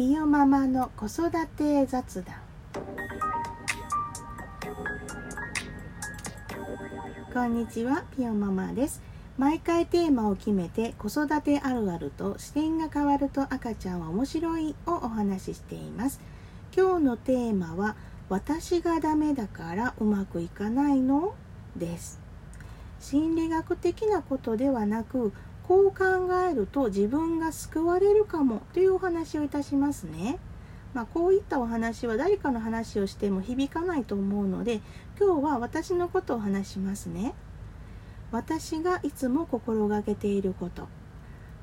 ピヨママの子育て雑談。こんにちはピヨママです。毎回テーマを決めて子育てあるあると視点が変わると赤ちゃんは面白いをお話ししています。今日のテーマは私がダメだからうまくいかないの？です。心理学的なことではなくこう考えると自分が救われるかもというお話をいたしますね。まあ、こういったお話は誰かの話をしても響かないと思うので今日は私のことを話しますね。私がいつも心がけていること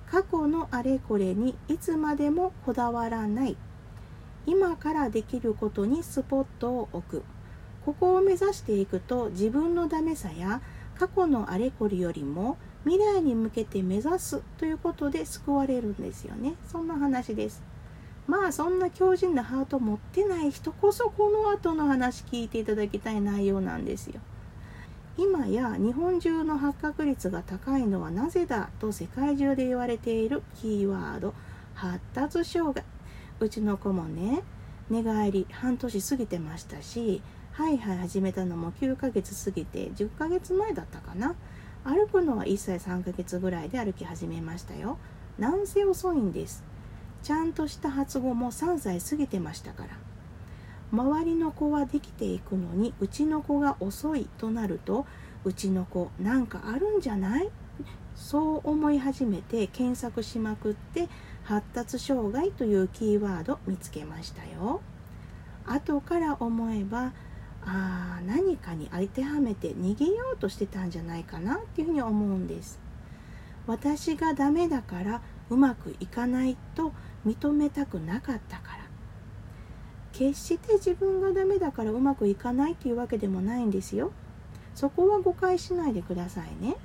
過去のあれこれにいつまでもこだわらない今からできることにスポットを置くここを目指していくと自分のダメさや過去のあれこれよりも未来に向けて目指すということで救われるんですよね。そんな話です。まあそんな強靭なハート持ってない人こそこの後の話聞いていただきたい内容なんですよ。今や日本中の発覚率が高いのはなぜだと世界中で言われているキーワード発達障害。うちの子もね寝返り半年過ぎてましたしはいはい始めたのも9ヶ月過ぎて10ヶ月前だったかな。歩くのは1歳3ヶ月ぐらいで歩き始めましたよ。なんせ遅いんです。ちゃんとした発語も3歳過ぎてましたから。周りの子はできていくのにうちの子が遅いとなるとうちの子なんかあるんじゃない？そう思い始めて検索しまくって発達障害というキーワード見つけましたよ。後から思えばあ何かに当てはめて逃げようとしてたんじゃないかなっていうふうに思うんです。私がダメだからうまくいかないと認めたくなかったから。決して自分がダメだからうまくいかないっていうわけでもないんですよ。そこは誤解しないでくださいね。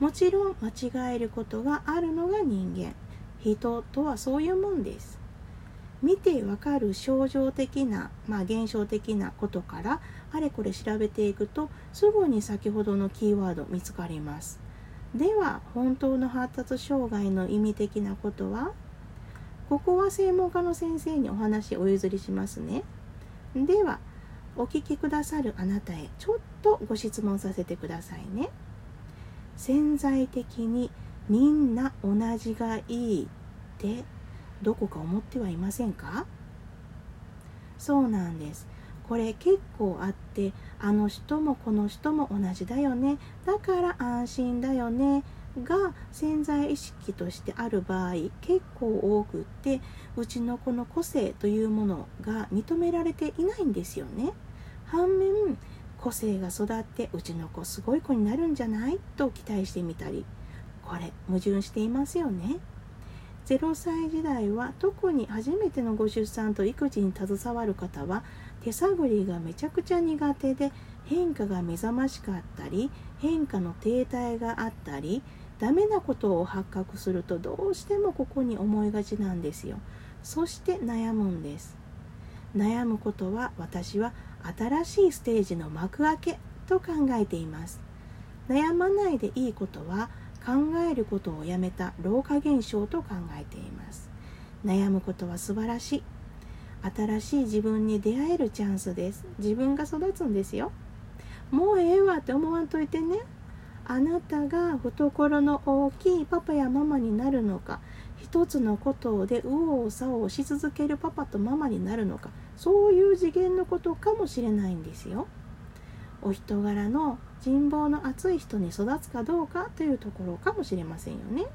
もちろん間違えることがあるのが人間。人とはそういうもんです。見てわかる症状的な、まあ、現象的なことからあれこれ調べていくとすぐに先ほどのキーワード見つかります。では本当の発達障害の意味的なことは？ここは専門家の先生にお話お譲りしますね。ではお聞きくださるあなたへちょっとご質問させてくださいね。潜在的にみんな同じがいいってどこか思ってはいませんか？そうなんです。これ結構あってあの人もこの人も同じだよね。だから安心だよね。が潜在意識としてある場合結構多くってうちの子の個性というものが認められていないんですよね。反面個性が育ってうちの子すごい子になるんじゃない？と期待してみたりこれ矛盾していますよね。0歳時代は特に初めてのご出産と育児に携わる方は手探りがめちゃくちゃ苦手で変化が目覚ましかったり変化の停滞があったりダメなことを発覚するとどうしてもここに思いがちなんですよ。そして悩むんです。悩むことは私は新しいステージの幕開けと考えています。悩まないでいいことは考えることをやめた老化現象と考えています。悩むことは素晴らしい。新しい自分に出会えるチャンスです。自分が育つんですよ。もうええわって思わんといてね。あなたが懐の大きいパパやママになるのか。一つのことで右往左往し続けるパパとママになるのか。そういう次元のことかもしれないんですよ。お人柄の人望の厚い人に育つかどうかというところかもしれませんよね。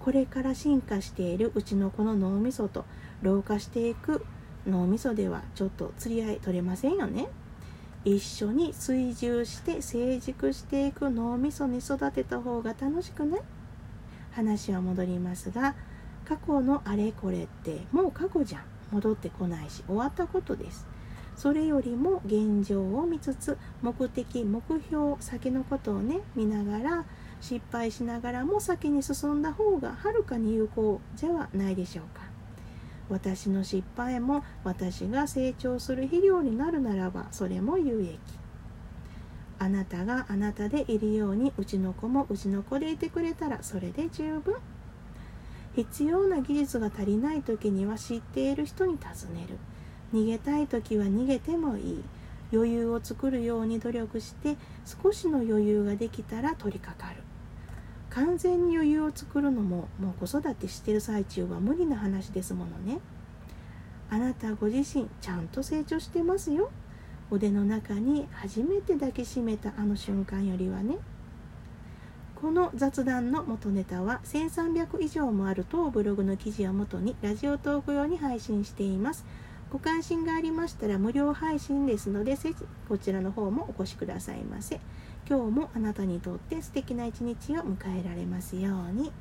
これから進化しているうちの子の脳みそと老化していく脳みそではちょっと釣り合い取れませんよね。一緒に追従して成熟していく脳みそに育てた方が楽しくない？話は戻りますが過去のあれこれってもう過去じゃん戻ってこないし終わったことです。それよりも現状を見つつ目的目標先のことをね見ながら失敗しながらも先に進んだ方がはるかに有効じゃはないでしょうか。私の失敗も私が成長する肥料になるならばそれも有益。あなたがあなたでいるようにうちの子もうちの子でいてくれたらそれで十分。必要な技術が足りない時には知っている人に尋ねる。逃げたい時は逃げてもいい。余裕を作るように努力して少しの余裕ができたら取り掛かる。完全に余裕を作るのももう子育てしてる最中は無理な話ですものね。あなたご自身ちゃんと成長してますよ。腕の中に初めて抱きしめたあの瞬間よりはね。この雑談の元ネタは1300以上もある当ブログの記事をもとにラジオトーク用に配信しています。ご関心がありましたら無料配信ですのでぜひこちらの方もお越しくださいませ今日もあなたにとって素敵な一日を迎えられますように。